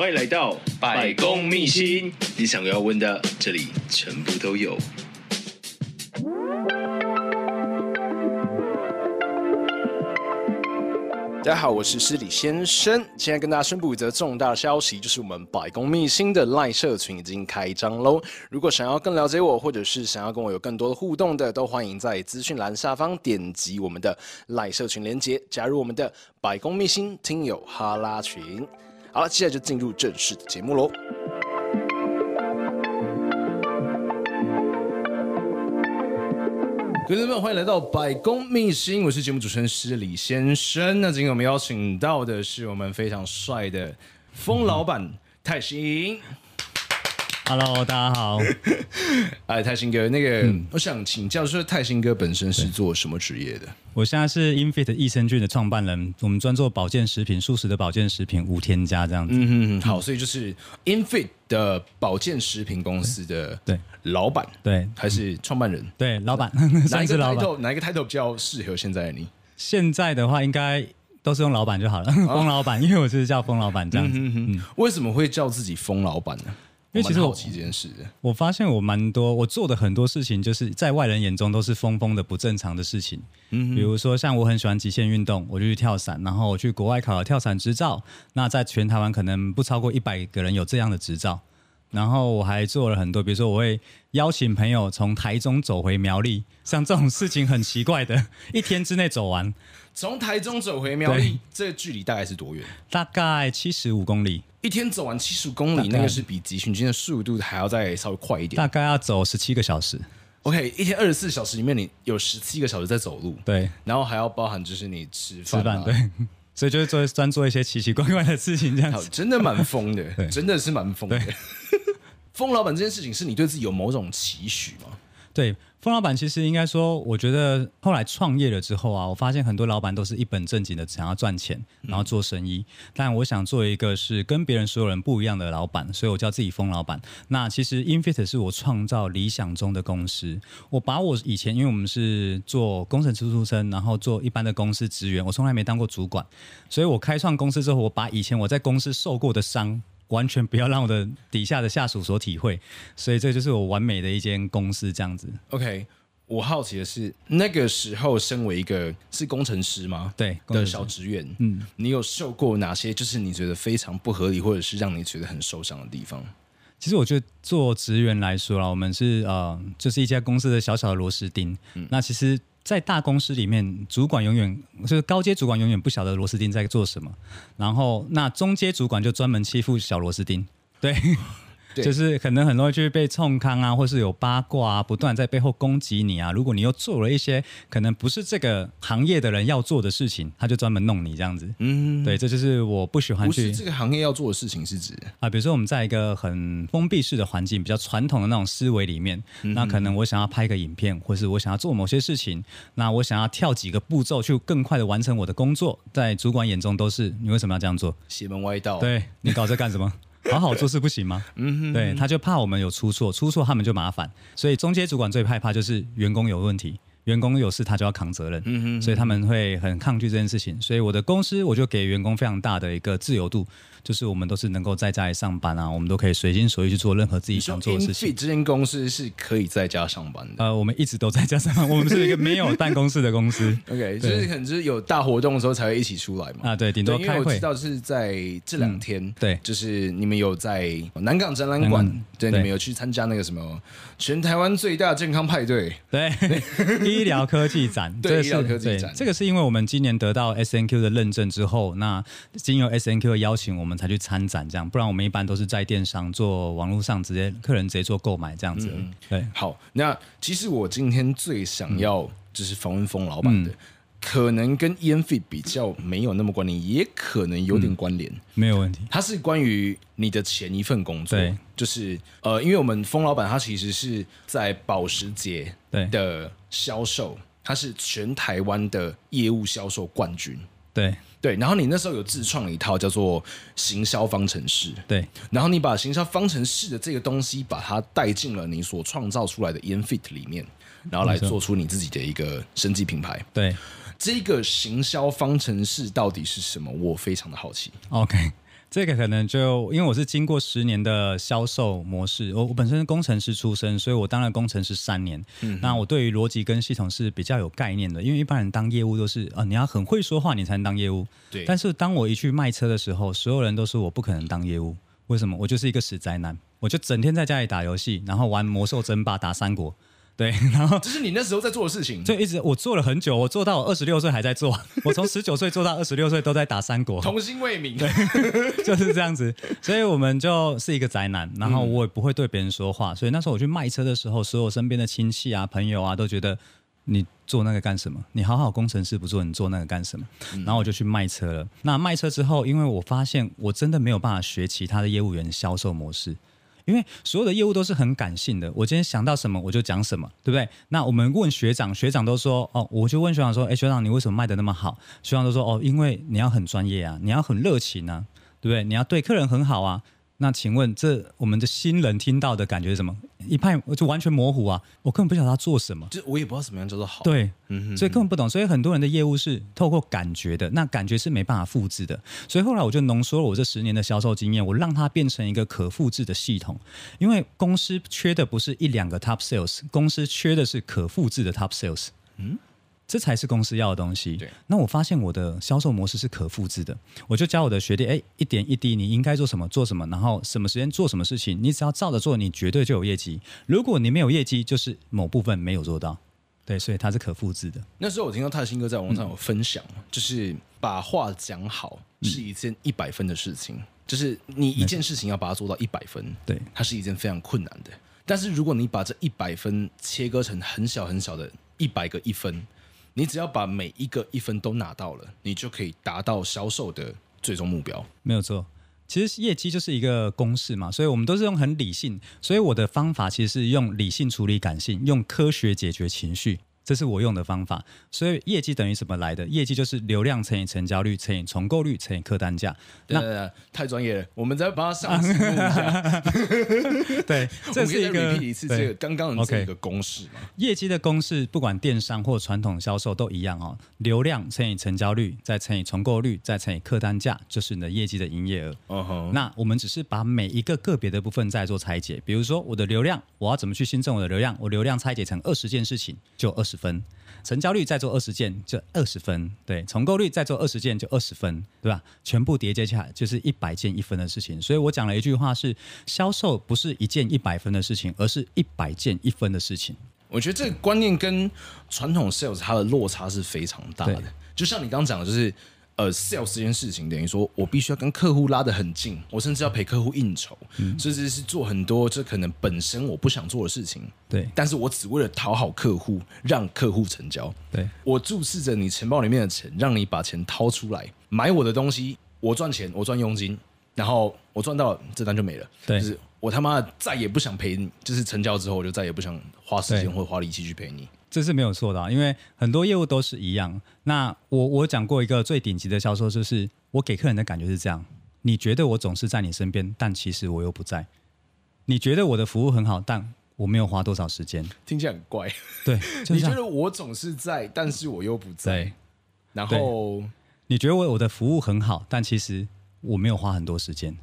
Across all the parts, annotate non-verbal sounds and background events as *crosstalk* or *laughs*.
欢迎来到百公秘辛，你想要问的，这里全部都有。大家好，我是失礼先生。现在跟大家宣布一则重大消息，就是我们百公秘辛的赖社群已经开张喽。如果想要更了解我，或者是想要跟我有更多的互动的，都欢迎在资讯栏下方点击我们的赖社群连结，加入我们的百公秘辛听友哈拉群。好了，接下来就进入正式的节目喽。各位朋友，欢迎来到百工秘辛，我是节目主持人施礼先生。那今天我们邀请到的是我们非常帅的疯老板泰兴。Hello，大家好。*laughs* 哎，泰兴哥，那个、嗯、我想请教，说泰兴哥本身是做什么职业的？我现在是 Infit 益生菌的创办人，我们专做保健食品、素食的保健食品，无添加这样子。嗯嗯，好，所以就是 Infit 的保健食品公司的对老板，对，还是创办人？对，老板。哪一个 *laughs* title？哪一个 title 比较适合现在的你？现在的话，应该都是用老板就好了。疯、哦、*laughs* 老板，因为我就是叫疯老板这样子。嗯哼嗯，为什么会叫自己疯老板呢？因为其实我好奇这件事，我发现我蛮多，我做的很多事情，就是在外人眼中都是疯疯的不正常的事情。嗯，比如说像我很喜欢极限运动，我就去跳伞，然后我去国外考了跳伞执照。那在全台湾可能不超过一百个人有这样的执照。然后我还做了很多，比如说我会邀请朋友从台中走回苗栗，像这种事情很奇怪的，*laughs* 一天之内走完。从台中走回苗栗，这个距离大概是多远？大概七十五公里。一天走完七十五公里，那个是比急行军的速度还要再稍微快一点。大概要走十七个小时。OK，一天二十四小时里面，你有十七个小时在走路。对，然后还要包含就是你吃饭。吃饭，对。*laughs* 所以就是做专做一些奇奇怪怪的事情，这样子。真的蛮疯的，*laughs* 真的是蛮疯的。*laughs* 疯老板这件事情，是你对自己有某种期许吗？对。疯老板其实应该说，我觉得后来创业了之后啊，我发现很多老板都是一本正经的想要赚钱，然后做生意。嗯、但我想做一个是跟别人所有人不一样的老板，所以我叫自己疯老板。那其实 Infit 是我创造理想中的公司。我把我以前，因为我们是做工程师出身，然后做一般的公司职员，我从来没当过主管，所以我开创公司之后，我把以前我在公司受过的伤。完全不要让我的底下的下属所体会，所以这就是我完美的一间公司这样子。OK，我好奇的是，那个时候身为一个是工程师吗？对，的小职员，嗯，你有受过哪些就是你觉得非常不合理，或者是让你觉得很受伤的地方？其实我觉得做职员来说啦，我们是呃，就是一家公司的小小的螺丝钉。嗯，那其实。在大公司里面，主管永远就是高阶主管，永远不晓得螺丝钉在做什么。然后，那中阶主管就专门欺负小螺丝钉。对。就是可能很容易就是被冲康啊，或是有八卦啊，不断在背后攻击你啊。如果你又做了一些可能不是这个行业的人要做的事情，他就专门弄你这样子。嗯，对，这就是我不喜欢去。不是这个行业要做的事情是指啊，比如说我们在一个很封闭式的环境，比较传统的那种思维里面，嗯、那可能我想要拍个影片，或是我想要做某些事情，那我想要跳几个步骤去更快的完成我的工作，在主管眼中都是你为什么要这样做？邪门歪道。对，你搞这干什么？*laughs* 好好做事不行吗？嗯哼，对，他就怕我们有出错，出错他们就麻烦，所以中间主管最害怕就是员工有问题。员工有事，他就要扛责任，嗯哼，所以他们会很抗拒这件事情。所以我的公司，我就给员工非常大的一个自由度，就是我们都是能够在家里上班啊，我们都可以随心所欲去做任何自己想做的事情。这间公司是可以在家上班的。呃，我们一直都在家上班，我们是一个没有办公室的公司。*laughs* OK，就是可能就是有大活动的时候才会一起出来嘛。啊，对，顶多开会。因为我知道是在这两天，嗯，对，就是你们有在南港展览馆，对，你们有去参加那个什么全台湾最大健康派对，对，*laughs* *laughs* 医疗科技展。对，医疗科技展，这个是因为我们今年得到 S N Q 的认证之后，那经由 S N Q 的邀请，我们才去参展，这样，不然我们一般都是在电商做网络上直接客人直接做购买这样子。嗯、对，好，那其实我今天最想要就是访问峰老板的。嗯可能跟 Enfit 比较没有那么关联，也可能有点关联，嗯，没有问题。它是关于你的前一份工作，对，就是呃，因为我们封老板他其实是在保时捷的销售，他是全台湾的业务销售冠军，对对。然后你那时候有自创了一套叫做行销方程式，对。然后你把行销方程式的这个东西，把它带进了你所创造出来的 e n f i t 里面，然后来做出你自己的一个生技品牌，对。这个行销方程式到底是什么？我非常的好奇。OK，这个可能就因为我是经过十年的销售模式，我我本身是工程师出身，所以我当了工程师三年。嗯，那我对于逻辑跟系统是比较有概念的，因为一般人当业务都是啊，你要很会说话，你才能当业务。对。但是当我一去卖车的时候，所有人都说我不可能当业务。为什么？我就是一个死宅男，我就整天在家里打游戏，然后玩魔兽争霸、打三国。对，*laughs* 然后这是你那时候在做的事情，就一直我做了很久，我做到我二十六岁还在做，我从十九岁做到二十六岁都在打三国，童心未泯，对，*laughs* 就是这样子，所以我们就是一个宅男，然后我也不会对别人说话，所以那时候我去卖车的时候，所有身边的亲戚啊、朋友啊都觉得你做那个干什么？你好好工程师不做，你做那个干什么？然后我就去卖车了。那卖车之后，因为我发现我真的没有办法学其他的业务员销售模式。因为所有的业务都是很感性的，我今天想到什么我就讲什么，对不对？那我们问学长，学长都说哦，我就问学长说，哎，学长你为什么卖的那么好？学长都说哦，因为你要很专业啊，你要很热情啊，对不对？你要对客人很好啊。那请问，这我们的新人听到的感觉是什么？一派就完全模糊啊！我根本不晓得他做什么，就我也不知道什么样叫做好。对，嗯，所以根本不懂。所以很多人的业务是透过感觉的，那感觉是没办法复制的。所以后来我就浓缩了我这十年的销售经验，我让它变成一个可复制的系统。因为公司缺的不是一两个 top sales，公司缺的是可复制的 top sales。嗯。这才是公司要的东西。对，那我发现我的销售模式是可复制的，我就教我的学弟，哎，一点一滴，你应该做什么，做什么，然后什么时间做什么事情，你只要照着做，你绝对就有业绩。如果你没有业绩，就是某部分没有做到。对，所以它是可复制的。那时候我听到泰兴哥在网上有分享，嗯、就是把话讲好是一件一百分的事情，嗯、就是你一件事情要把它做到一百分，对，它是一件非常困难的。但是如果你把这一百分切割成很小很小的一百个一分。你只要把每一个一分都拿到了，你就可以达到销售的最终目标。没有错，其实业绩就是一个公式嘛，所以我们都是用很理性，所以我的方法其实是用理性处理感性，用科学解决情绪。这是我用的方法，所以业绩等于什么来的？业绩就是流量乘以成交率乘以重购率乘以客单价。对对对，太专业了，我们再帮他上一下。*laughs* 对，*laughs* 这是一个一次这个刚刚的这个公式嘛。业绩的公式，不管电商或传统销售都一样哦。流量乘以成交率，再乘以重购率，再乘以客单价，就是你的业绩的营业额。Uh huh. 那我们只是把每一个个别的部分再做拆解，比如说我的流量，我要怎么去新增我的流量？我流量拆解成二十件事情，就二十。分成交率再做二十件就二十分，对，重购率再做二十件就二十分，对吧？全部叠加起来就是一百件一分的事情。所以我讲了一句话是：销售不是一件一百分的事情，而是一百件一分的事情。我觉得这个观念跟传统 sales 它的落差是非常大的。就像你刚刚讲的，就是。呃，sales 这件事情等于说，我必须要跟客户拉得很近，我甚至要陪客户应酬，甚至是做很多这可能本身我不想做的事情。对，但是我只为了讨好客户，让客户成交。对，我注视着你钱包里面的钱，让你把钱掏出来买我的东西，我赚钱，我赚佣金，然后我赚到了，这单就没了。对，就是我他妈再也不想陪你，就是成交之后，我就再也不想花时间或花力气去陪你。这是没有错的啊，因为很多业务都是一样。那我我讲过一个最顶级的销售，就是我给客人的感觉是这样：你觉得我总是在你身边，但其实我又不在；你觉得我的服务很好，但我没有花多少时间。听起来很怪。对，*laughs* 你觉得我总是在，但是我又不在。然后你觉得我我的服务很好，但其实我没有花很多时间。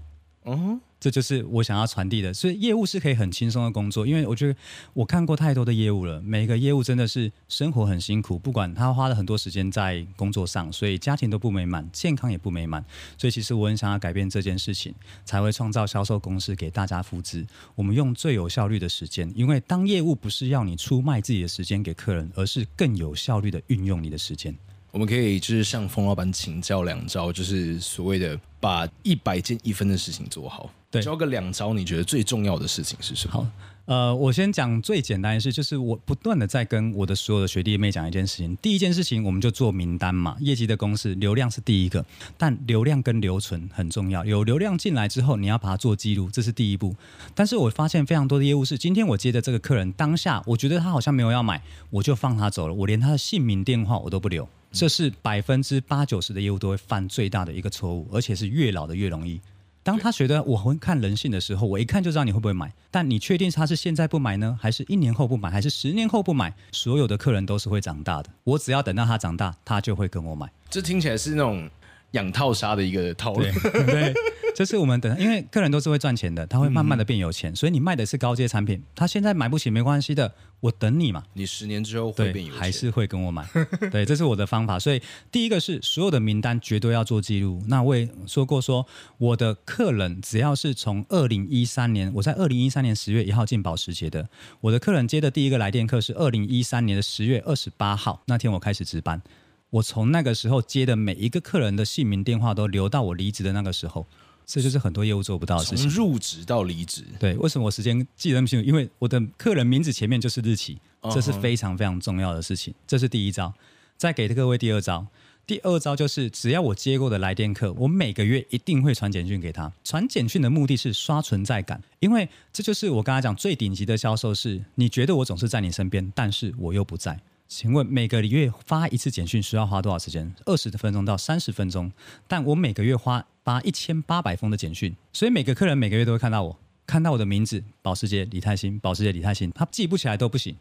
哦。这就是我想要传递的，所以业务是可以很轻松的工作，因为我觉得我看过太多的业务了，每个业务真的是生活很辛苦，不管他花了很多时间在工作上，所以家庭都不美满，健康也不美满，所以其实我很想要改变这件事情，才会创造销售公司给大家复制。我们用最有效率的时间，因为当业务不是要你出卖自己的时间给客人，而是更有效率的运用你的时间。我们可以就是向冯老板请教两招，就是所谓的把一百件一分的事情做好。对，教个两招，你觉得最重要的事情是什么？好。呃，我先讲最简单的事，就是我不断的在跟我的所有的学弟妹讲一件事情。第一件事情，我们就做名单嘛，业绩的公式，流量是第一个，但流量跟留存很重要。有流量进来之后，你要把它做记录，这是第一步。但是我发现非常多的业务是，今天我接的这个客人，当下我觉得他好像没有要买，我就放他走了，我连他的姓名、电话我都不留。这是百分之八九十的业务都会犯最大的一个错误，而且是越老的越容易。当他觉得我会看人性的时候，我一看就知道你会不会买。但你确定他是现在不买呢，还是一年后不买，还是十年后不买？所有的客人都是会长大的，我只要等到他长大，他就会跟我买。这听起来是那种养套杀的一个套路。对。对就是我们等，因为客人都是会赚钱的，他会慢慢的变有钱，嗯、所以你卖的是高阶产品，他现在买不起没关系的，我等你嘛。你十年之后会变有钱，还是会跟我买。对，这是我的方法。所以第一个是所有的名单绝对要做记录。那我也说过说，说我的客人只要是从二零一三年，我在二零一三年十月一号进保时捷的，我的客人接的第一个来电客是二零一三年的十月二十八号，那天我开始值班，我从那个时候接的每一个客人的姓名电话都留到我离职的那个时候。这就是很多业务做不到的事情。从入职到离职，对，为什么我时间记得那么清楚？因为我的客人名字前面就是日期，这是非常非常重要的事情。这是第一招。再给各位第二招，第二招就是只要我接过的来电客，我每个月一定会传简讯给他。传简讯的目的是刷存在感，因为这就是我刚才讲最顶级的销售是，你觉得我总是在你身边，但是我又不在。请问每个月发一次简讯需要花多少时间？二十分钟到三十分钟，但我每个月花发一千八百封的简讯，所以每个客人每个月都会看到我，看到我的名字保时捷李泰兴，保时捷李泰兴，他记不起来都不行，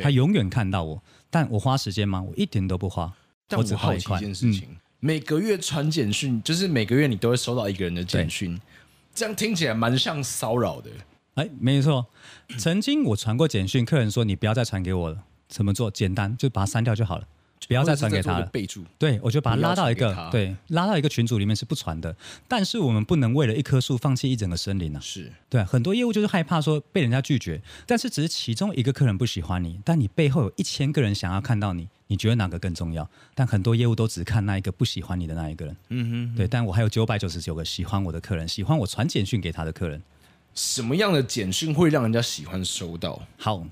他永远看到我，但我花时间吗？我一点都不花，但我只好奇一件事情，嗯、每个月传简讯，就是每个月你都会收到一个人的简讯，这样听起来蛮像骚扰的。哎，没错，曾经我传过简讯，客人说你不要再传给我了。怎么做？简单，就把它删掉就好了，不要再传给他了。备注，对，我就把他拉到一个对，拉到一个群组里面是不传的。但是我们不能为了一棵树放弃一整个森林啊！是对，很多业务就是害怕说被人家拒绝，但是只是其中一个客人不喜欢你，但你背后有一千个人想要看到你，你觉得哪个更重要？但很多业务都只看那一个不喜欢你的那一个人。嗯哼，对，但我还有九百九十九个喜欢我的客人，喜欢我传简讯给他的客人。什么样的简讯会让人家喜欢收到？好。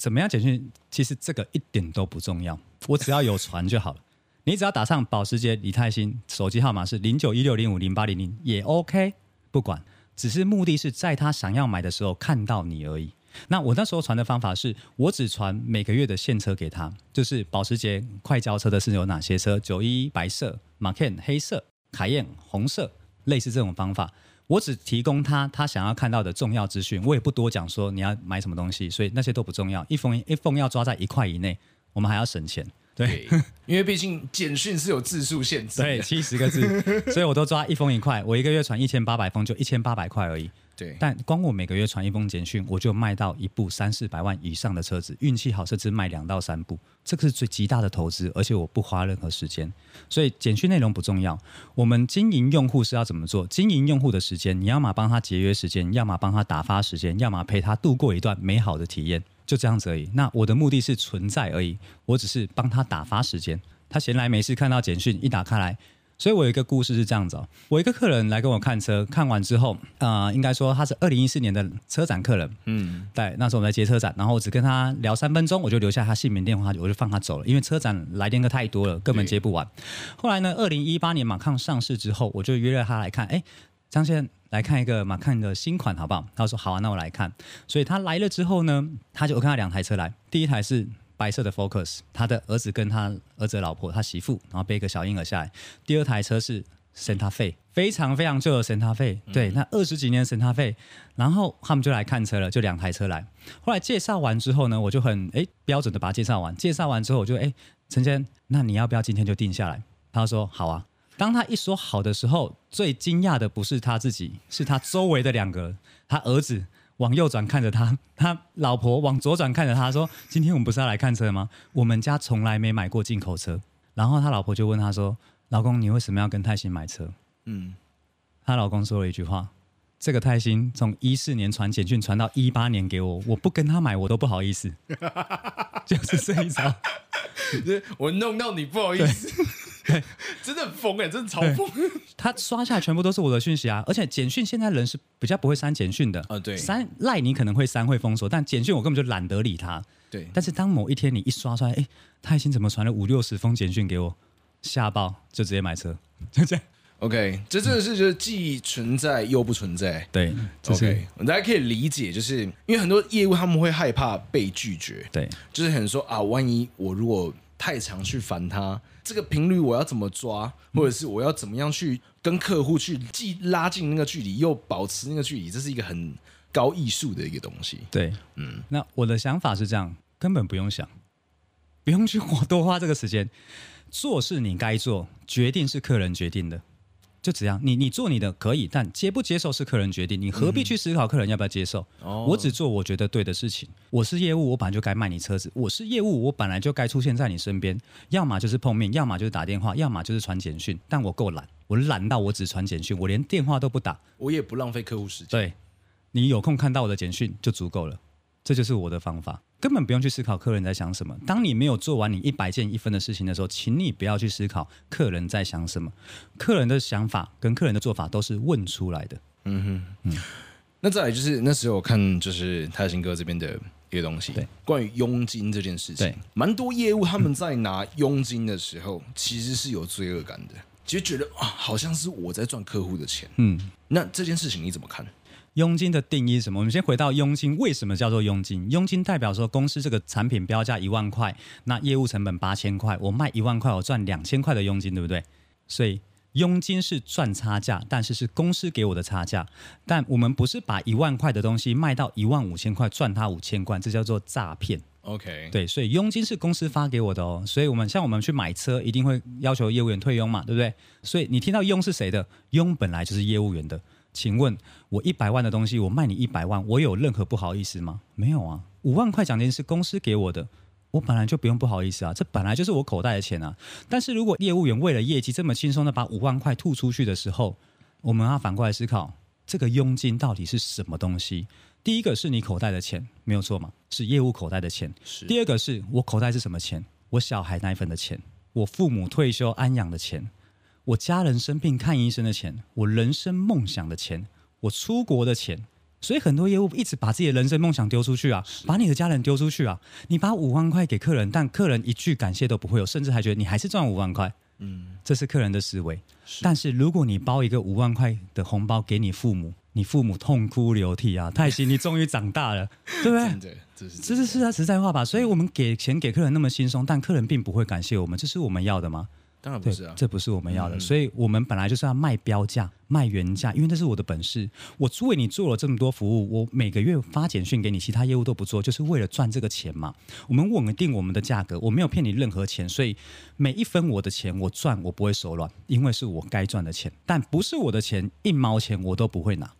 怎么样简讯？其实这个一点都不重要，我只要有传就好了。*laughs* 你只要打上保时捷李泰兴，手机号码是零九一六零五零八零零也 OK，不管，只是目的是在他想要买的时候看到你而已。那我那时候传的方法是，我只传每个月的现车给他，就是保时捷快交车的是有哪些车？九一白色、Macan 黑色、凯宴红色，类似这种方法。我只提供他他想要看到的重要资讯，我也不多讲说你要买什么东西，所以那些都不重要。一封一封要抓在一块以内，我们还要省钱。对，对，因为毕竟简讯是有字数限制，对，七十个字，所以我都抓一封一块。我一个月传一千八百封，就一千八百块而已。对，但光我每个月传一封简讯，我就卖到一部三四百万以上的车子，运气好甚至卖两到三部，这个是最极大的投资，而且我不花任何时间，所以简讯内容不重要。我们经营用户是要怎么做？经营用户的时间，你要么帮他节约时间，要么帮他打发时间，要么陪他度过一段美好的体验，就这样子而已。那我的目的是存在而已，我只是帮他打发时间。他闲来没事看到简讯一打开来。所以我有一个故事是这样子哦，我一个客人来跟我看车，看完之后，啊、呃，应该说他是二零一四年的车展客人，嗯，对，那时候我们在接车展，然后我只跟他聊三分钟，我就留下他姓名电话，我就放他走了，因为车展来电客太多了，根本接不完。后来呢，二零一八年马抗上市之后，我就约了他来看，哎，张先生来看一个马抗的新款好不好？他说好啊，那我来看。所以他来了之后呢，他就我看他两台车来，第一台是。白色的 Focus，他的儿子跟他儿子的老婆，他媳妇，然后背一个小婴儿下来。第二台车是 Santa Fe，非常非常旧的 Santa Fe，对，那二十几年 Santa Fe，然后他们就来看车了，就两台车来。后来介绍完之后呢，我就很诶标准的把他介绍完。介绍完之后，我就诶陈先，那你要不要今天就定下来？他说好啊。当他一说好的时候，最惊讶的不是他自己，是他周围的两个，他儿子。往右转看着他，*laughs* 他老婆往左转看着他，说：“今天我们不是要来看车吗？我们家从来没买过进口车。”然后他老婆就问他说：“老公，你为什么要跟泰兴买车？”嗯，他老公说了一句话：“这个泰兴从一四年传简讯传到一八年给我，我不跟他买我都不好意思。*laughs* ”就是这一招，我弄到你不好意思。真的很疯哎，真的超疯。他刷下来全部都是我的讯息啊，而且简讯现在人是比较不会删简讯的啊，对，删赖你可能会删会封锁，但简讯我根本就懒得理他。对，但是当某一天你一刷出来，哎，他已经怎么传了五六十封简讯给我，吓爆，就直接买车，就这样。OK，这真的是就是既存在又不存在。对，OK，大家可以理解，就是因为很多业务他们会害怕被拒绝。对，就是很说啊，万一我如果太常去烦他，这个频率我要怎么抓，或者是我要怎么样去跟客户去既拉近那个距离，又保持那个距离，这是一个很高艺术的一个东西。对，嗯，那我的想法是这样，根本不用想，*laughs* 不用去花多花这个时间，做是你该做，决定是客人决定的。就这样，你你做你的可以，但接不接受是客人决定，你何必去思考客人要不要接受？嗯、我只做我觉得对的事情。我是业务，我本来就该卖你车子；我是业务，我本来就该出现在你身边，要么就是碰面，要么就是打电话，要么就是传简讯。但我够懒，我懒到我只传简讯，我连电话都不打，我也不浪费客户时间。对，你有空看到我的简讯就足够了，这就是我的方法。根本不用去思考客人在想什么。当你没有做完你一百件一分的事情的时候，请你不要去思考客人在想什么。客人的想法跟客人的做法都是问出来的。嗯哼，嗯。那再来就是那时候我看就是泰兴哥这边的一个东西，对，关于佣金这件事情，对，蛮多业务他们在拿佣金的时候，其实是有罪恶感的，其实觉得啊，好像是我在赚客户的钱。嗯，那这件事情你怎么看？佣金的定义是什么？我们先回到佣金，为什么叫做佣金？佣金代表说公司这个产品标价一万块，那业务成本八千块，我卖一万块，我赚两千块的佣金，对不对？所以佣金是赚差价，但是是公司给我的差价。但我们不是把一万块的东西卖到一万五千块，赚他五千块，这叫做诈骗。OK，对，所以佣金是公司发给我的哦。所以我们像我们去买车，一定会要求业务员退佣嘛，对不对？所以你听到佣是谁的？佣本来就是业务员的。请问，我一百万的东西，我卖你一百万，我有任何不好意思吗？没有啊，五万块奖金是公司给我的，我本来就不用不好意思啊，这本来就是我口袋的钱啊。但是如果业务员为了业绩这么轻松的把五万块吐出去的时候，我们要反过来思考，这个佣金到底是什么东西？第一个是你口袋的钱，没有错嘛，是业务口袋的钱。是。第二个是我口袋是什么钱？我小孩奶粉的钱，我父母退休安养的钱。我家人生病看医生的钱，我人生梦想的钱，我出国的钱，所以很多业务一直把自己的人生梦想丢出去啊，把你的家人丢出去啊。你把五万块给客人，但客人一句感谢都不会有，甚至还觉得你还是赚五万块。嗯，这是客人的思维。是。但是如果你包一个五万块的红包给你父母，你父母痛哭流涕啊，泰熙，你终于长大了，*laughs* 对不对？对，这是这是是啊，实在话吧。所以我们给钱给客人那么轻松，但客人并不会感谢我们，这是我们要的吗？当然不是啊，这不是我们要的，嗯、所以我们本来就是要卖标价、卖原价，因为这是我的本事。我为你做了这么多服务，我每个月发简讯给你，其他业务都不做，就是为了赚这个钱嘛。我们稳定我们的价格，我没有骗你任何钱，所以每一分我的钱我赚，我不会手软，因为是我该赚的钱。但不是我的钱，一毛钱我都不会拿。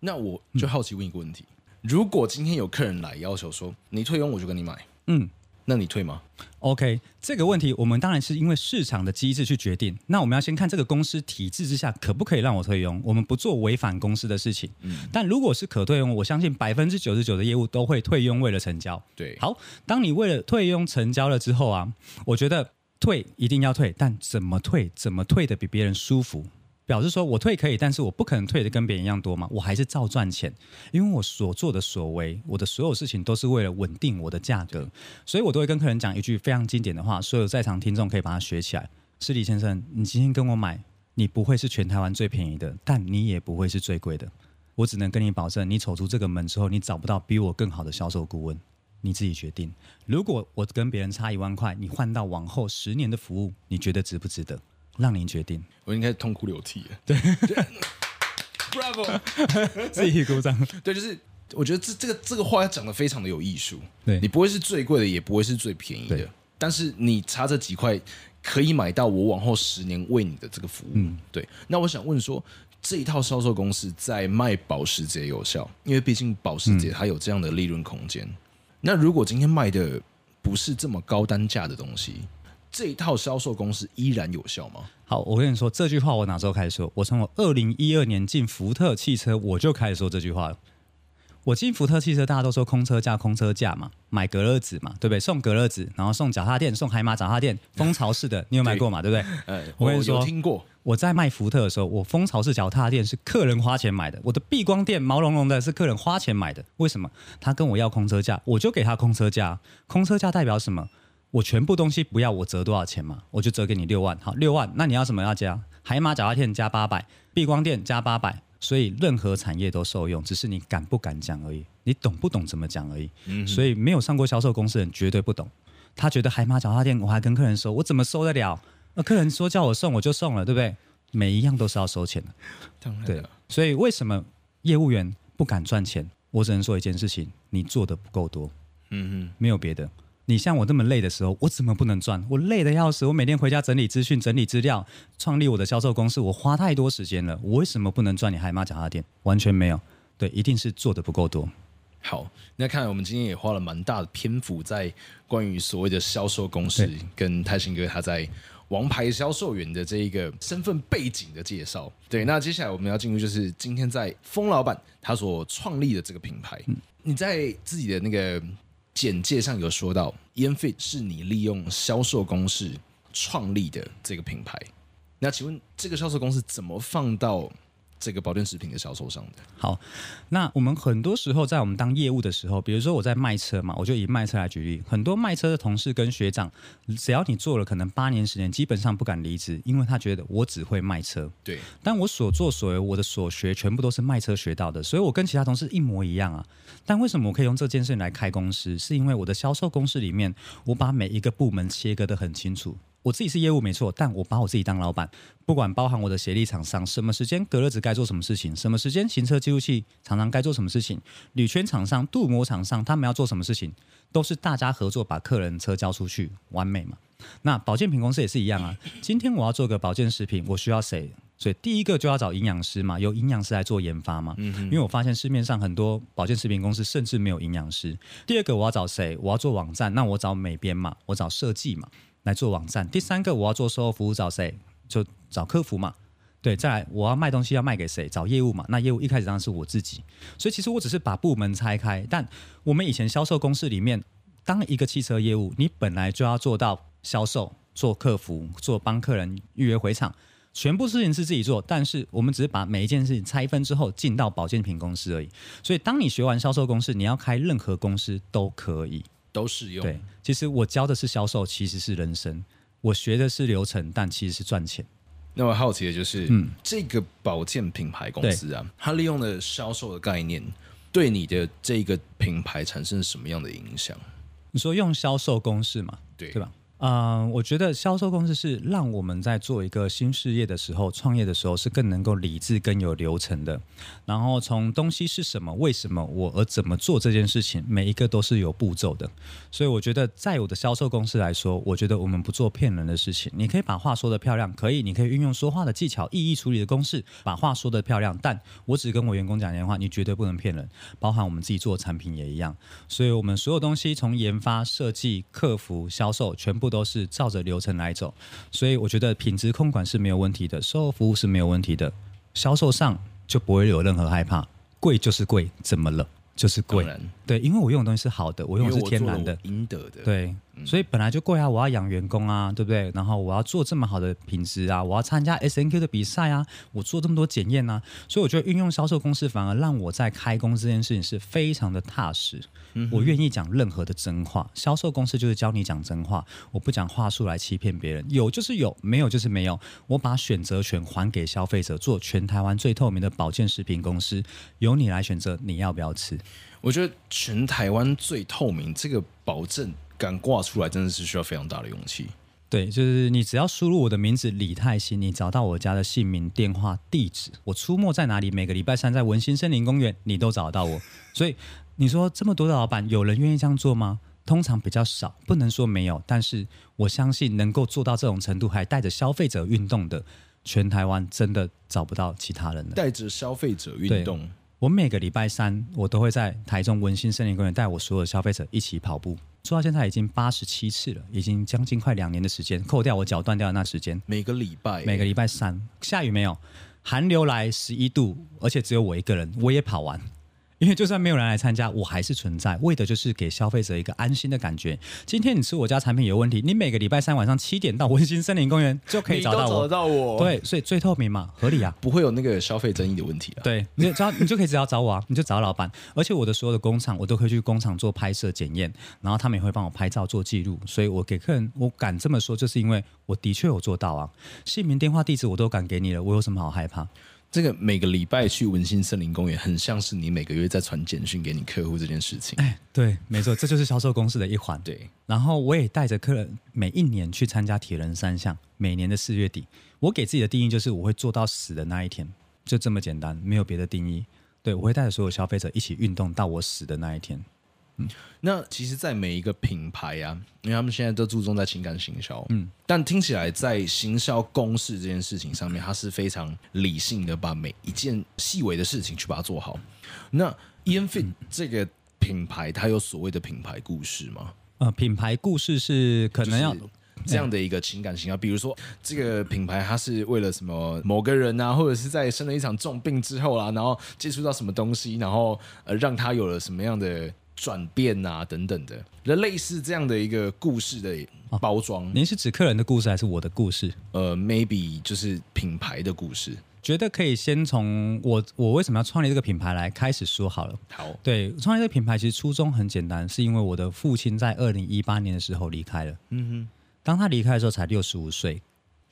那我就好奇问一个问题：嗯、如果今天有客人来要求说你退佣，我就跟你买，嗯。那你退吗？OK，这个问题我们当然是因为市场的机制去决定。那我们要先看这个公司体制之下可不可以让我退佣。我们不做违反公司的事情。嗯。但如果是可退佣，我相信百分之九十九的业务都会退佣，为了成交。对。好，当你为了退佣成交了之后啊，我觉得退一定要退，但怎么退？怎么退的比别人舒服？表示说我退可以，但是我不可能退的跟别人一样多嘛，我还是照赚钱，因为我所做的所为，我的所有事情都是为了稳定我的价格，所以我都会跟客人讲一句非常经典的话，所有在场听众可以把它学起来。是李先生，你今天跟我买，你不会是全台湾最便宜的，但你也不会是最贵的，我只能跟你保证，你走出这个门之后，你找不到比我更好的销售顾问，你自己决定。如果我跟别人差一万块，你换到往后十年的服务，你觉得值不值得？让您决定，我应该痛哭流涕了。对，Bravo，*laughs* 自己鼓掌。对，就是我觉得这这个这个话要讲的非常的有艺术。对，你不会是最贵的，也不会是最便宜的，但是你差这几块可以买到我往后十年为你的这个服务。嗯，对。那我想问说，这一套销售公式在卖保时捷有效？因为毕竟保时捷它有这样的利润空间。嗯。那如果今天卖的不是这么高单价的东西？这一套销售公式依然有效吗？好，我跟你说这句话，我哪时候开始说？我从我二零一二年进福特汽车，我就开始说这句话了。我进福特汽车，大家都说空车价，空车价嘛，买隔热纸嘛，对不对？送隔热纸，然后送脚踏垫，送海马脚踏垫，蜂巢式的，你有买过嘛？对，不对？呃，我跟你说，听过。我在卖福特的时候，我蜂巢式脚踏垫是客人花钱买的，我的避光垫毛茸茸的是客人花钱买的。为什么？他跟我要空车价，我就给他空车价。空车价代表什么？我全部东西不要，我折多少钱嘛？我就折给你六万。好，六万，那你要什么要加？海马脚踏垫加八百，避光垫加八百。所以任何产业都受用，只是你敢不敢讲而已，你懂不懂怎么讲而已。嗯，所以没有上过销售公司的人绝对不懂。他觉得海马脚踏垫，我还跟客人说，我怎么收得了？那客人说叫我送，我就送了，对不对？每一样都是要收钱的，当然。对，所以为什么业务员不敢赚钱？我只能说一件事情：你做的不够多。嗯嗯，没有别的。你像我这么累的时候，我怎么不能赚？我累得要死，我每天回家整理资讯、整理资料，创立我的销售公司，我花太多时间了。我为什么不能赚你海马脚踏垫？完全没有。对，一定是做的不够多。好，那看来我们今天也花了蛮大的篇幅在关于所谓的销售公司，跟泰兴哥他在王牌销售员的这一个身份背景的介绍。对，那接下来我们要进入就是今天在风老板他所创立的这个品牌。嗯、你在自己的那个简介上有说到，EMFit 是你利用销售公式创立的这个品牌。那请问这个销售公司怎么放到？这个保健食品的销售上的。好，那我们很多时候在我们当业务的时候，比如说我在卖车嘛，我就以卖车来举例。很多卖车的同事跟学长，只要你做了可能八年时间，基本上不敢离职，因为他觉得我只会卖车。对，但我所作所为，我的所学全部都是卖车学到的，所以我跟其他同事一模一样啊。但为什么我可以用这件事情来开公司？是因为我的销售公司里面，我把每一个部门切割得很清楚。我自己是业务没错，但我把我自己当老板，不管包含我的协力厂商，什么时间隔热纸该做什么事情，什么时间行车记录器厂商该做什么事情，铝圈厂商、镀膜厂商他们要做什么事情，都是大家合作把客人车交出去，完美嘛？那保健品公司也是一样啊。今天我要做个保健食品，我需要谁？所以第一个就要找营养师嘛，由营养师来做研发嘛。嗯，因为我发现市面上很多保健食品公司甚至没有营养师。第二个我要找谁？我要做网站，那我找美编嘛，我找设计嘛。来做网站。第三个，我要做售后服务，找谁？就找客服嘛。对，再来，我要卖东西，要卖给谁？找业务嘛。那业务一开始当然是我自己。所以其实我只是把部门拆开。但我们以前销售公司里面，当一个汽车业务，你本来就要做到销售、做客服、做帮客人预约回厂，全部事情是自己做。但是我们只是把每一件事情拆分之后，进到保健品公司而已。所以当你学完销售公司，你要开任何公司都可以。都适用。对，其实我教的是销售，其实是人生；我学的是流程，但其实是赚钱。那我好奇的就是，嗯，这个保健品牌公司啊，它利用了销售的概念，对你的这个品牌产生什么样的影响？你说用销售公式嘛？对，对吧？嗯、我觉得销售公司是让我们在做一个新事业的时候、创业的时候是更能够理智、更有流程的。然后从东西是什么、为什么我而怎么做这件事情，每一个都是有步骤的。所以我觉得，在我的销售公司来说，我觉得我们不做骗人的事情。你可以把话说得漂亮，可以，你可以运用说话的技巧、意义处理的公式，把话说得漂亮。但我只跟我员工讲电话，你绝对不能骗人。包含我们自己做的产品也一样。所以我们所有东西，从研发、设计、客服、销售，全部。都是照着流程来走，所以我觉得品质控管是没有问题的，售后服务是没有问题的，销售上就不会有任何害怕。贵就是贵，怎么了？就是贵。对，因为我用的东西是好的，我用的是天然的，应得的。对。所以本来就贵啊！我要养员工啊，对不对？然后我要做这么好的品质啊，我要参加 SNQ 的比赛啊，我做这么多检验啊，所以我觉得运用销售公司反而让我在开工这件事情是非常的踏实。嗯、我愿意讲任何的真话，销售公司就是教你讲真话，我不讲话术来欺骗别人，有就是有，没有就是没有。我把选择权还给消费者，做全台湾最透明的保健食品公司，由你来选择你要不要吃。我觉得全台湾最透明这个保证。敢挂出来真的是需要非常大的勇气。对，就是你只要输入我的名字李泰兴，你找到我家的姓名、电话、地址，我出没在哪里？每个礼拜三在文心森林公园，你都找得到我。*laughs* 所以你说这么多的老板，有人愿意这样做吗？通常比较少，不能说没有，但是我相信能够做到这种程度，还带着消费者运动的，全台湾真的找不到其他人了。带着消费者运动。我每个礼拜三，我都会在台中文心森林公园带我所有的消费者一起跑步，做到现在已经八十七次了，已经将近快两年的时间，扣掉我脚断掉的那时间。每个礼拜，每个礼拜三，下雨没有，寒流来十一度，而且只有我一个人，我也跑完，因为就算没有人来参加，我还是存在，为的就是给消费者一个安心的感觉。今天你吃我家产品有问题，你每个礼拜三晚上七点到文心森林公园就可以找到我。找得到我。对，所以最透明嘛，合理啊，不会有那个消费争议的问题啊。对，你就只要你就可以只要找我啊，你就找老板。而且我的所有的工厂，我都可以去工厂做拍摄检验，然后他们也会帮我拍照做记录。所以我给客人，我敢这么说，就是因为我的确有做到啊，姓名、电话、地址我都敢给你了，我有什么好害怕？这个每个礼拜去文心森林公园，很像是你每个月在传简讯给你客户这件事情。哎，对，没错，这就是销售公式的一环。对，然后我也带着客人每一年去参加铁人三项，每年的四月底，我给自己的定义就是我会做到死的那一天，就这么简单，没有别的定义。对，我会带着所有消费者一起运动到我死的那一天。嗯，那其实，在每一个品牌啊，因为他们现在都注重在情感行销，嗯，但听起来在行销公式这件事情上面，它是非常理性的，把每一件细微的事情去把它做好。那 Ian Fit 这个品牌，它有所谓的品牌故事吗？呃，品牌故事是可能要这样的一个情感行销，比如说这个品牌，它是为了什么某个人啊，或者是在生了一场重病之后啊，然后接触到什么东西，然后呃，让他有了什么样的。转变啊，等等的，类似这样的一个故事的包装。哦，您是指客人的故事还是我的故事？呃，maybe 就是品牌的故事。觉得可以先从我我为什么要创立这个品牌来开始说好了。好，对，创立这个品牌其实初衷很简单，是因为我的父亲在二零一八年的时候离开了。嗯哼，当他离开的时候才六十五岁，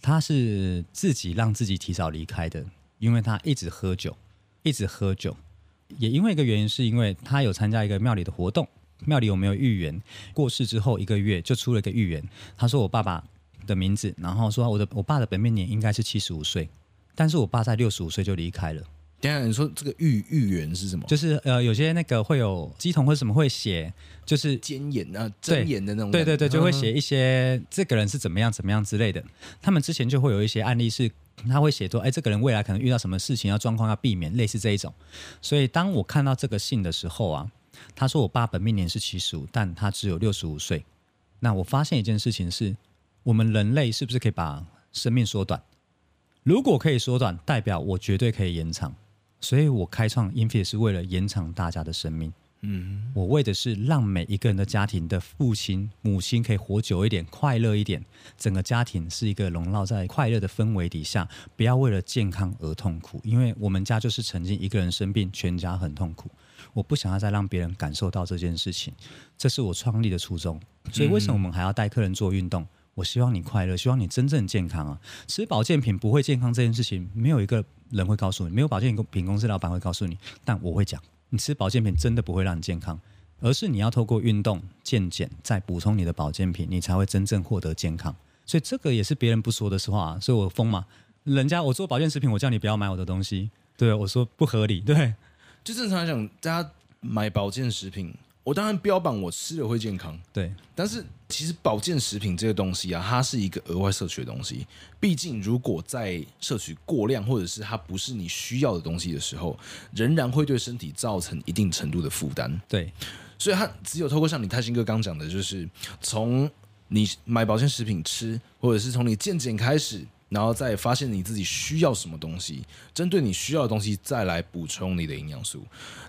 他是自己让自己提早离开的，因为他一直喝酒，一直喝酒。也因为一个原因，是因为他有参加一个庙里的活动，庙里有没有预言？过世之后一个月就出了一个预言，他说我爸爸的名字，然后说我的我爸的本命年应该是七十五岁，但是我爸在六十五岁就离开了。等下你说这个预预言是什么？就是呃有些那个会有鸡童或什么会写，就是奸言啊箴言的那种，对对对，就会写一些这个人是怎么样怎么样之类的。他们之前就会有一些案例是。他会写说，哎，这个人未来可能遇到什么事情，要状况要避免，类似这一种。所以当我看到这个信的时候啊，他说我爸本命年是七十五，但他只有六十五岁。那我发现一件事情是，我们人类是不是可以把生命缩短？如果可以缩短，代表我绝对可以延长。所以我开创 Infit 是为了延长大家的生命。嗯，我为的是让每一个人的家庭的父亲、母亲可以活久一点、快乐一点，整个家庭是一个笼罩在快乐的氛围底下，不要为了健康而痛苦。因为我们家就是曾经一个人生病，全家很痛苦。我不想要再让别人感受到这件事情，这是我创立的初衷。所以为什么我们还要带客人做运动？我希望你快乐，希望你真正健康啊！吃保健品不会健康这件事情，没有一个人会告诉你，没有保健品公司老板会告诉你，但我会讲。你吃保健品真的不会让你健康，而是你要透过运动、健检再补充你的保健品，你才会真正获得健康。所以这个也是别人不说的实话，啊所以我疯嘛。人家我做保健食品，我叫你不要买我的东西，对，我说不合理，对。就正常来讲，大家买保健食品。我当然标榜我吃了会健康，对。但是其实保健食品这个东西啊，它是一个额外摄取的东西。毕竟如果在摄取过量，或者是它不是你需要的东西的时候，仍然会对身体造成一定程度的负担。对。所以它只有透过像你泰兴哥刚讲的，就是从你买保健食品吃，或者是从你健检开始。然后再发现你自己需要什么东西，针对你需要的东西再来补充你的营养素，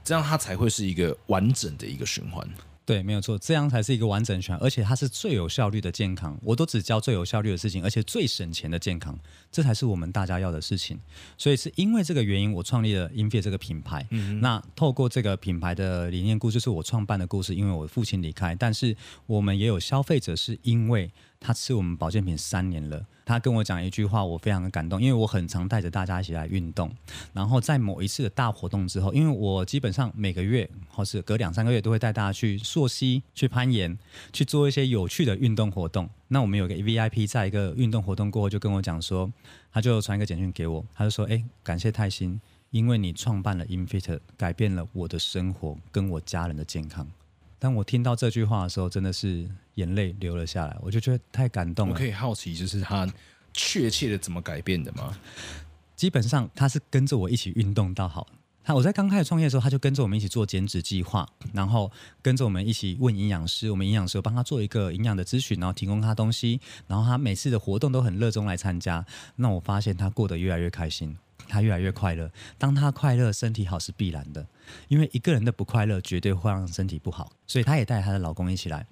这样它才会是一个完整的一个循环。对，没有错，这样才是一个完整循环，而且它是最有效率的健康。我都只教最有效率的事情，而且最省钱的健康，这才是我们大家要的事情。所以是因为这个原因，我创立了 Infit 这个品牌。嗯，那透过这个品牌的理念故事，就是我创办的故事。因为我父亲离开，但是我们也有消费者，是因为他吃我们保健品三年了。他跟我讲一句话，我非常的感动，因为我很常带着大家一起来运动。然后在某一次的大活动之后，因为我基本上每个月或是隔两三个月都会带大家去溯溪、去攀岩、去做一些有趣的运动活动。那我们有个 VIP 在一个运动活动过后就跟我讲说，他就传一个简讯给我，他就说：“哎，感谢泰兴，因为你创办了 Infit，改变了我的生活跟我家人的健康。”当我听到这句话的时候，真的是眼泪流了下来，我就觉得太感动了。我可以好奇，就是他确切的怎么改变的吗？基本上他是跟着我一起运动到好。他我在刚开始创业的时候，他就跟着我们一起做减脂计划，然后跟着我们一起问营养师，我们营养师帮他做一个营养的咨询，然后提供他东西，然后他每次的活动都很热衷来参加。那我发现他过得越来越开心。他越来越快乐。当他快乐，身体好是必然的，因为一个人的不快乐绝对会让身体不好。所以他也带他的老公一起来，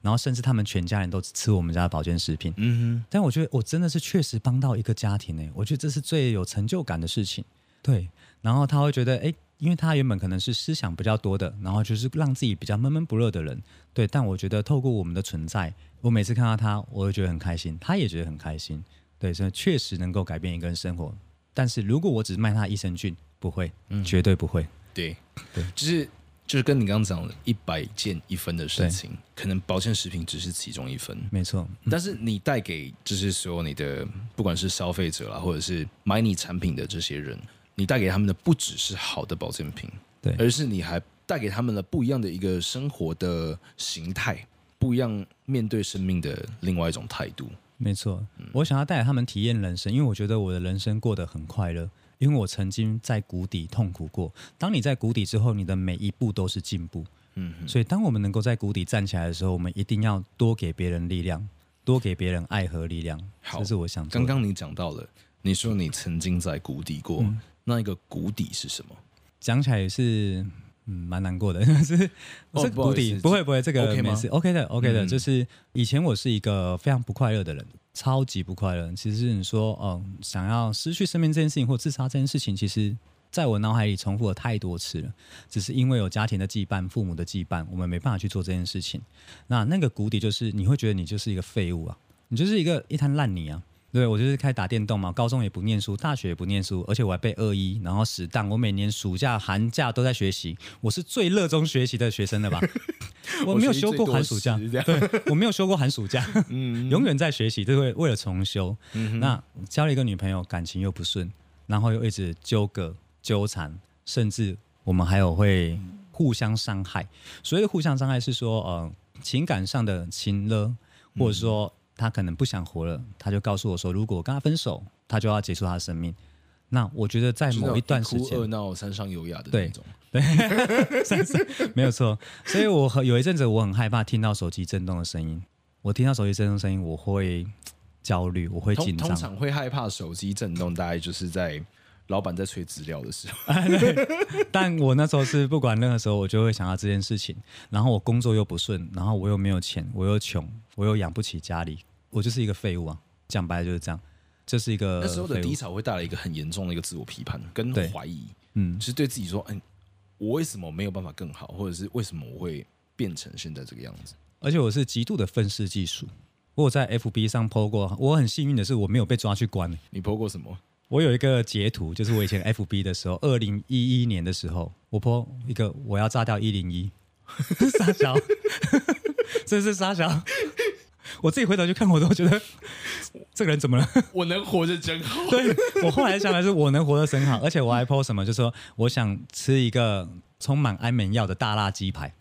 然后甚至他们全家人都吃我们家的保健食品。嗯哼。但我觉得我真的是确实帮到一个家庭呢，我觉得这是最有成就感的事情。对，然后他会觉得，哎，因为他原本可能是思想比较多的，然后就是让自己比较闷闷不乐的人。对，但我觉得透过我们的存在，我每次看到他，我会觉得很开心，他也觉得很开心。对，所以确实能够改变一个人生活。但是如果我只卖他益生菌，不会，嗯，绝对不会。对，对，就是就是跟你刚刚讲的一百件一分的事情，可能保健食品只是其中一分，没错。但是你带给就是所有你的不管是消费者啦，或者是买你产品的这些人，你带给他们的不只是好的保健品，对，而是你还带给他们了不一样的一个生活的形态，不一样面对生命的另外一种态度。没错，我想要带给他们体验人生，因为我觉得我的人生过得很快乐，因为我曾经在谷底痛苦过。当你在谷底之后，你的每一步都是进步。嗯，所以当我们能够在谷底站起来的时候，我们一定要多给别人力量，多给别人爱和力量。好，这是我想。刚刚你讲到了，你说你曾经在谷底过，嗯、那一个谷底是什么？讲起来也是。嗯，蛮难过的，*laughs* 是这谷底，不会不会，这个没事，OK 的，OK 的，就是以前我是一个非常不快乐的人，超级不快乐。其实你说，嗯，想要失去生命这件事情或自杀这件事情，其实在我脑海里重复了太多次了。只是因为有家庭的羁绊、父母的羁绊，我们没办法去做这件事情。那那个谷底就是你会觉得你就是一个废物啊，你就是一个一滩烂泥啊。对，我就是开始打电动嘛，高中也不念书，大学也不念书，而且我还背二一，然后死当。我每年暑假、寒假都在学习，我是最热衷学习的学生了吧？*laughs* 我没有休过寒暑假，对，我没有休过寒暑假，*laughs* 嗯，永远在学习，就会为了重修。嗯、那交了一个女朋友，感情又不顺，然后又一直纠葛纠缠，甚至我们还有会互相伤害。所谓的互相伤害是说，呃，情感上的情勒，或者说。嗯他可能不想活了，他就告诉我说：“如果我跟他分手，他就要结束他的生命。”那我觉得在某一段时间，二闹 *laughs* 三上有雅的那种，对，没有错。所以我有一阵子我很害怕听到手机震动的声音。我听到手机震动声音，我会焦虑，我会紧张。通常会害怕手机震动，大概就是在。老板在催资料的时候，*laughs* 但我那时候是不管任何时候，我就会想到这件事情。然后我工作又不顺，然后我又没有钱，我又穷，我又养不起家里，我就是一个废物啊！讲白了就是这样，这是一个那时候的低潮会带来一个很严重的一个自我批判跟怀疑，嗯，就是对自己说，嗯，我为什么没有办法更好，或者是为什么我会变成现在这个样子？而且我是极度的愤世嫉俗，我有在 FB 上 po 过，我很幸运的是我没有被抓去关。你 po 过什么？我有一个截图，就是我以前 FB 的时候，二零一一年的时候，我 po 一个我要炸掉一零一，*laughs* 傻小，*laughs* 这是傻小。我自己回头去看，我都觉得 *laughs* 这个人怎么了？我能活着真好。对，我后来想来是我能活得真好，而且我还 po 什么，就是说我想吃一个充满安眠药的大辣鸡排，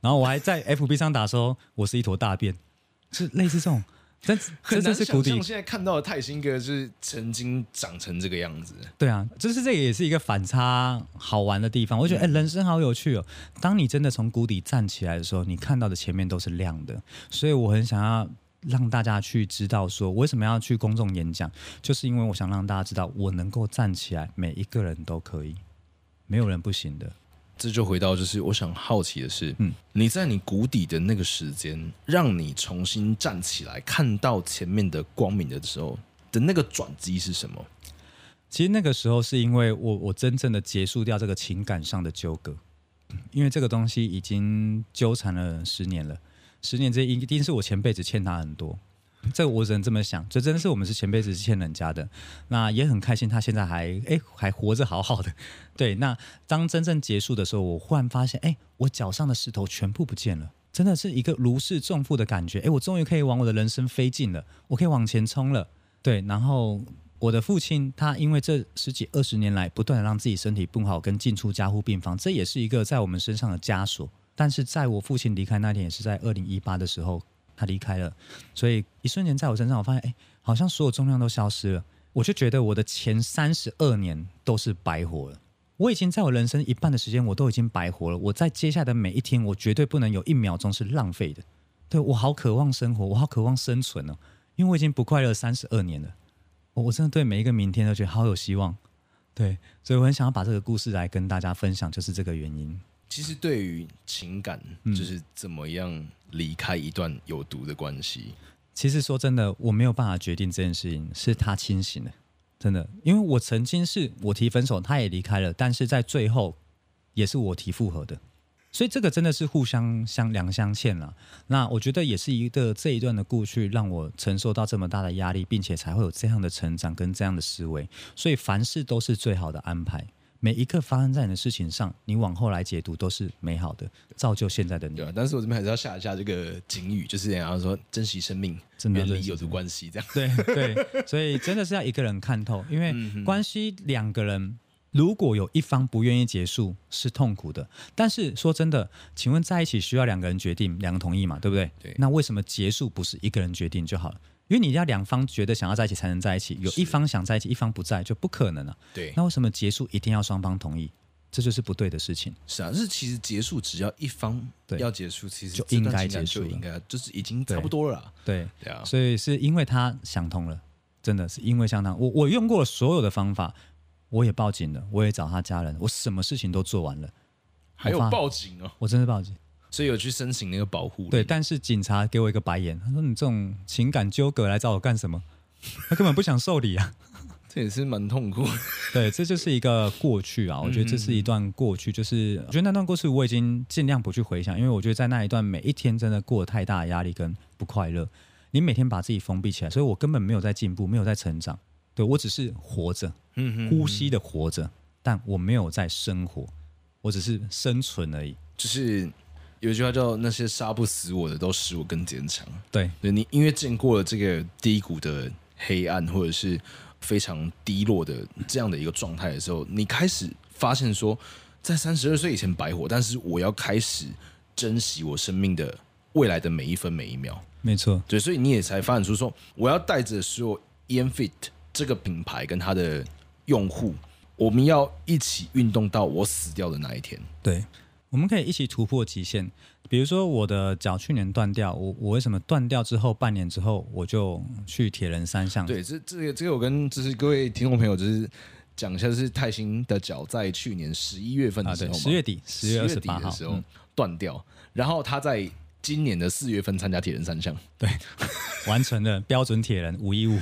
然后我还在 FB 上打说我是一坨大便，是类似这种。但很难想象现在看到的泰兴哥是曾经长成这个样子。对啊，就是这个也是一个反差好玩的地方。我觉得哎、欸，人生好有趣哦。当你真的从谷底站起来的时候，你看到的前面都是亮的。所以我很想要让大家去知道，说为什么要去公众演讲，就是因为我想让大家知道，我能够站起来，每一个人都可以，没有人不行的。这就回到，就是我想好奇的是，嗯，你在你谷底的那个时间，让你重新站起来，看到前面的光明的时候的那个转机是什么？其实那个时候是因为我我真正的结束掉这个情感上的纠葛，因为这个东西已经纠缠了十年了，十年这一定是我前辈子欠他很多。这我只能这么想，这真的是我们是前辈子欠人家的，那也很开心，他现在还哎还活着好好的。对，那当真正结束的时候，我忽然发现，哎，我脚上的石头全部不见了，真的是一个如释重负的感觉。哎，我终于可以往我的人生飞进了，我可以往前冲了。对，然后我的父亲他因为这十几二十年来不断的让自己身体不好，跟进出加护病房，这也是一个在我们身上的枷锁。但是在我父亲离开那天，也是在二零一八的时候。他离开了，所以一瞬间在我身上，我发现，哎，好像所有重量都消失了。我就觉得我的前三十二年都是白活了。我已经在我人生一半的时间，我都已经白活了。我在接下来的每一天，我绝对不能有一秒钟是浪费的。对，我好渴望生活，我好渴望生存哦，因为我已经不快乐三十二年了。我我真的对每一个明天都觉得好有希望。对，所以我很想要把这个故事来跟大家分享，就是这个原因。其实对于情感，就是怎么样离开一段有毒的关系。嗯，其实说真的，我没有办法决定这件事情，是他清醒的，真的，因为我曾经是我提分手，他也离开了，但是在最后也是我提复合的。所以这个真的是互相相两相欠了。那我觉得也是一个这一段的过去，让我承受到这么大的压力，并且才会有这样的成长跟这样的思维。所以凡事都是最好的安排，每一刻发生在你的事情上，你往后来解读都是美好的，造就现在的你。对，但是我这边还是要下一下这个警语，就是然后说珍惜生命，远离有毒关系，这样。对对，所以真的是要一个人看透，因为关系两个人。如果有一方不愿意结束，是痛苦的。但是说真的，请问在一起需要两个人决定，两个同意嘛？对不对？对。那为什么结束不是一个人决定就好了？因为你要两方觉得想要在一起才能在一起，有一方想在一起，一方不在就不可能了。对。那为什么结束一定要双方同意？这就是不对的事情。是啊，就是其实结束只要一方要结束，其实就应该结束，应该就是已经差不多了。对对啊。所以是因为他想通了，真的是因为相当。我我用过了所有的方法。我也报警了，我也找他家人，我什么事情都做完了，还有报警哦，我真的报警，所以有去申请那个保护。对，但是警察给我一个白眼，他说：“你这种情感纠葛来找我干什么？” *laughs* 他根本不想受理啊，*laughs* 这也是蛮痛苦。对，这就是一个过去啊，我觉得这是一段过去，就是我觉得那段过去我已经尽量不去回想，因为我觉得在那一段每一天真的过得太大的压力跟不快乐，你每天把自己封闭起来，所以我根本没有在进步，没有在成长。对，我只是活着，呼吸的活着，但我没有在生活，我只是生存而已。就是有一句话叫“那些杀不死我的，都使我更坚强”。对，对你因为见过了这个低谷的黑暗，或者是非常低落的这样的一个状态的时候，你开始发现说，在三十二岁以前白活，但是我要开始珍惜我生命的未来的每一分每一秒。没错，对，所以你也才发展出说，我要带着所有 e n Fit。这个品牌跟它的用户，我们要一起运动到我死掉的那一天。对，我们可以一起突破极限。比如说，我的脚去年断掉，我我为什么断掉之后半年之后我就去铁人三项？对，这这个这个我跟就是各位听众朋友就是讲一下，就是泰兴的脚在去年十一月份的时候，十月底十月二十八号的时候断掉，嗯、然后他在今年的四月份参加铁人三项，对，*laughs* 完成了标准铁人五一五。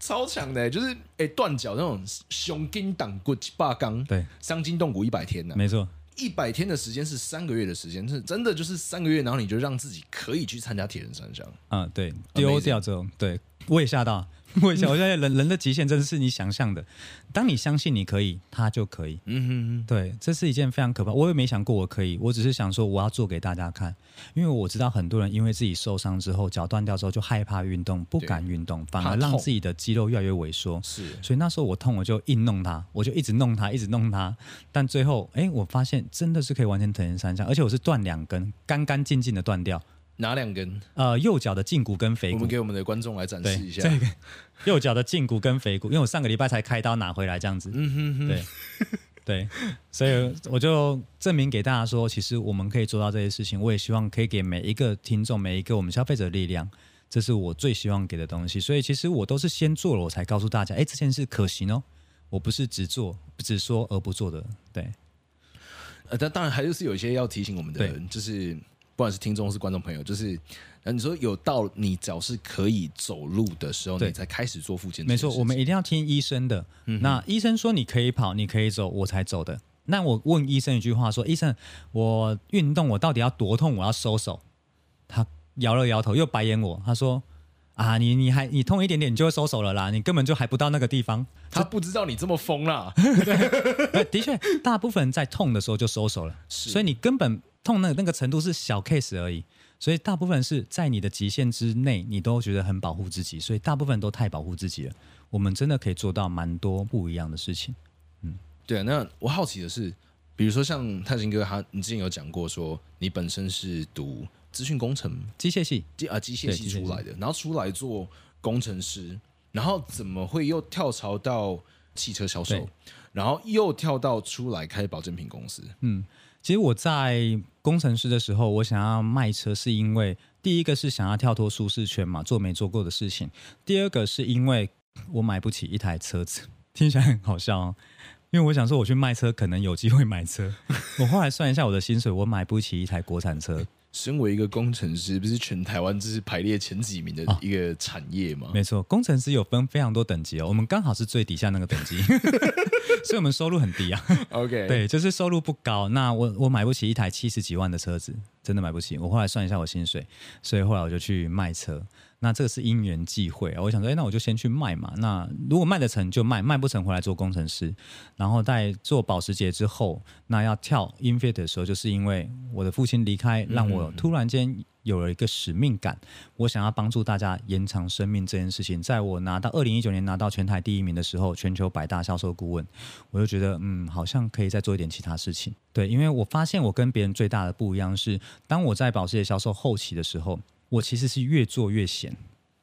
超强的，就是哎，断脚那种胸筋挡骨霸刚，对，伤筋动骨一百天呢，没错，一百天的时间是三个月的时间，是真的就是三个月，然后你就让自己可以去参加铁人三项，嗯，对，丢掉这种，对，我也吓到。*laughs* 我想，我现在人人的极限真的是你想象的。当你相信你可以，他就可以。嗯哼哼，对，这是一件非常可怕。我也没想过我可以，我只是想说我要做给大家看，因为我知道很多人因为自己受伤之后，脚断掉之后就害怕运动，不敢运动，反而让自己的肌肉越来越萎缩。是，所以那时候我痛，我就硬弄它，我就一直弄它，一直弄它。但最后，哎，我发现真的是可以完成铁人三项，而且我是断两根，干干净净的断掉。哪两根？呃，右脚的胫骨跟腓骨。我们给我们的观众来展示一下。这个 *laughs* 右脚的胫骨跟腓骨，因为我上个礼拜才开刀拿回来，这样子。嗯哼哼。对对，所以我就证明给大家说，其实我们可以做到这些事情。我也希望可以给每一个听众、每一个我们消费者的力量，这是我最希望给的东西。所以其实我都是先做了，我才告诉大家，哎，这件事可行哦。我不是只做、只说而不做的。对。呃，但当然还是有一些要提醒我们的人，就是。不管是听众是观众朋友，就是，你说有到你脚是可以走路的时候，你才开始做复健。没错，我们一定要听医生的。嗯、那医生说你可以跑，你可以走，我才走的。那我问医生一句话说：“医生，我运动我到底要多痛？我要收手？”他摇了摇头，又白眼我。他说：“啊，你你还你痛一点点，你就会收手了啦。你根本就还不到那个地方。”他不知道你这么疯啦。*laughs* 对，的确，大部分人在痛的时候就收手了，是所以你根本。痛那那个程度是小 case 而已，所以大部分是在你的极限之内，你都觉得很保护自己，所以大部分都太保护自己了。我们真的可以做到蛮多不一样的事情。嗯，对啊。那我好奇的是，比如说像泰兴哥他，你之前有讲过说，你本身是读资讯工程、机械系、机啊机械系出来的，然后出来做工程师，然后怎么会又跳槽到汽车销售，然后又跳到出来开保健品公司？嗯。其实我在工程师的时候，我想要卖车，是因为第一个是想要跳脱舒适圈嘛，做没做过的事情；第二个是因为我买不起一台车子，*laughs* 听起来很好笑哦。因为我想说我去卖车可能有机会买车。我后来算一下我的薪水，我买不起一台国产车。身为一个工程师，不是全台湾这是排列前几名的一个产业吗？哦、没错，工程师有分非常多等级哦，我们刚好是最底下那个等级，*laughs* 所以我们收入很低啊。OK，对，就是收入不高。那我我买不起一台七十几万的车子，真的买不起。我后来算一下我薪水，所以后来我就去卖车。那这个是因缘际会啊，我想说，哎，那我就先去卖嘛。那如果卖得成就卖，卖不成回来做工程师。然后在做保时捷之后，那要跳 Infit 的时候，就是因为我的父亲离开，让我突然间有了一个使命感，嗯、我想要帮助大家延长生命这件事情。在我拿到二零一九年拿到全台第一名的时候，全球百大销售顾问，我就觉得，嗯，好像可以再做一点其他事情。对，因为我发现我跟别人最大的不一样是，当我在保时捷销售后期的时候。我其实是越做越闲，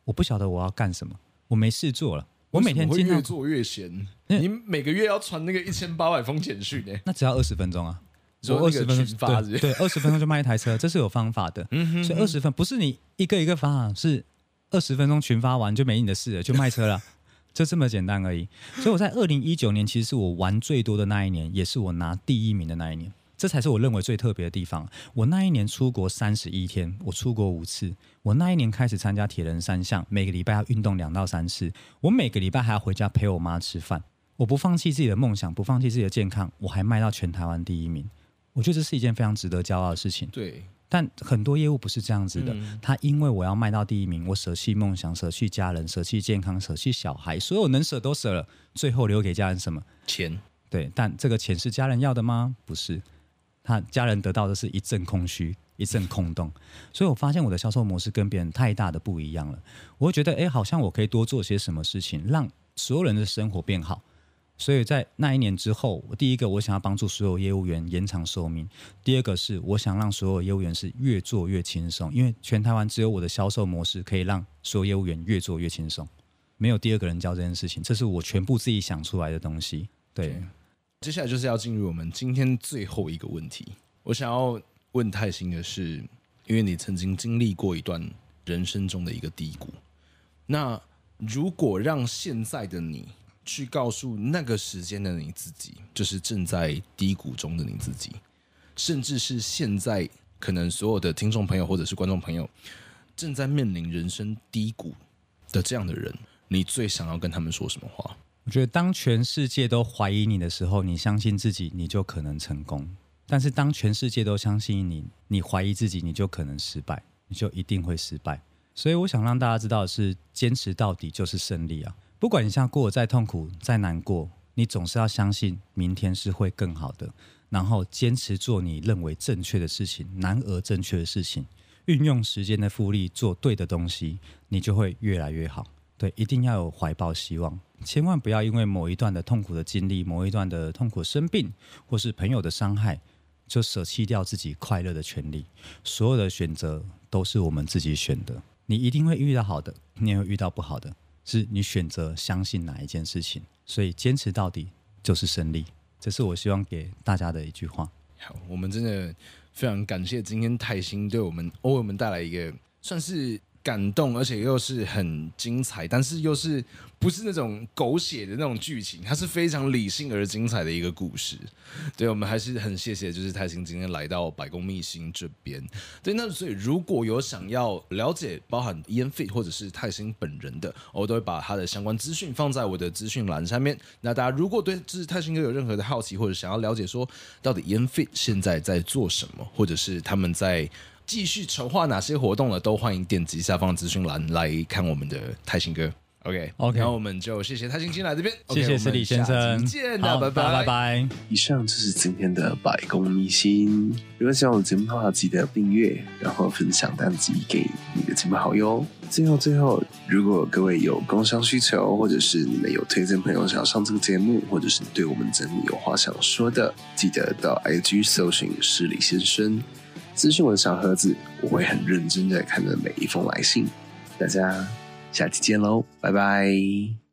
我不晓得我要干什么，我没事做了。我每天会越做越闲。你每个月要传那个一千八百封简讯呢？那只要二十分钟啊，我二十分钟发对，对，二十分钟就卖一台车，这是有方法的。嗯哼，所以二十分不是你一个一个发，是二十分钟群发完就没你的事了，就卖车了，*laughs* 就这么简单而已。所以我在二零一九年其实是我玩最多的那一年，也是我拿第一名的那一年。这才是我认为最特别的地方。我那一年出国三十一天，我出国五次。我那一年开始参加铁人三项，每个礼拜要运动两到三次。我每个礼拜还要回家陪我妈吃饭。我不放弃自己的梦想，不放弃自己的健康，我还卖到全台湾第一名。我觉得这是一件非常值得骄傲的事情。对，但很多业务不是这样子的。嗯、他因为我要卖到第一名，我舍弃梦想，舍弃家人，舍弃健康，舍弃小孩，所有能舍都舍了，最后留给家人什么？钱。对，但这个钱是家人要的吗？不是。他家人得到的是一阵空虚，一阵空洞，所以我发现我的销售模式跟别人太大的不一样了。我会觉得，哎，好像我可以多做些什么事情，让所有人的生活变好。所以在那一年之后，我第一个我想要帮助所有业务员延长寿命；第二个是我想让所有业务员是越做越轻松，因为全台湾只有我的销售模式可以让所有业务员越做越轻松，没有第二个人教这件事情，这是我全部自己想出来的东西。对。接下来就是要进入我们今天最后一个问题。我想要问泰兴的是，因为你曾经经历过一段人生中的一个低谷，那如果让现在的你去告诉那个时间的你自己，就是正在低谷中的你自己，甚至是现在可能所有的听众朋友或者是观众朋友正在面临人生低谷的这样的人，你最想要跟他们说什么话？我觉得，当全世界都怀疑你的时候，你相信自己，你就可能成功；但是，当全世界都相信你，你怀疑自己，你就可能失败，你就一定会失败。所以，我想让大家知道的是，坚持到底就是胜利啊！不管你现在过得再痛苦、再难过，你总是要相信明天是会更好的，然后坚持做你认为正确的事情，难而正确的事情，运用时间的复利做对的东西，你就会越来越好。对，一定要有怀抱希望，千万不要因为某一段的痛苦的经历、某一段的痛苦生病，或是朋友的伤害，就舍弃掉自己快乐的权利。所有的选择都是我们自己选的，你一定会遇到好的，你也会遇到不好的，是你选择相信哪一件事情。所以坚持到底就是胜利，这是我希望给大家的一句话。好，我们真的非常感谢今天泰兴对我们欧文们带来一个算是。感动，而且又是很精彩，但是又是不是那种狗血的那种剧情，它是非常理性而精彩的一个故事。对，我们还是很谢谢，就是泰兴今天来到百工秘辛这边。对，那所以如果有想要了解包含 Ian Fit 或者是泰兴本人的，我都会把他的相关资讯放在我的资讯栏下面。那大家如果对就是泰兴哥有任何的好奇，或者想要了解说到底 Ian Fit 现在在做什么，或者是他们在。继续筹划哪些活动了，都欢迎点击下方资讯栏来看我们的泰兴哥。OK，OK，然后我们就谢谢泰兴进来这边，谢谢施礼先生，见，拜拜拜拜。以上就是今天的百工秘辛。如果喜欢我的节目的话，记得订阅，然后分享单集给你的亲朋好友。最后最后，如果各位有工商需求，或者是你们有推荐朋友想要上这个节目，或者是对我们节目有话想说的，记得到 IG 搜寻施礼先生。咨询我的小盒子，我会很认真的看着每一封来信。大家下期见喽，拜拜。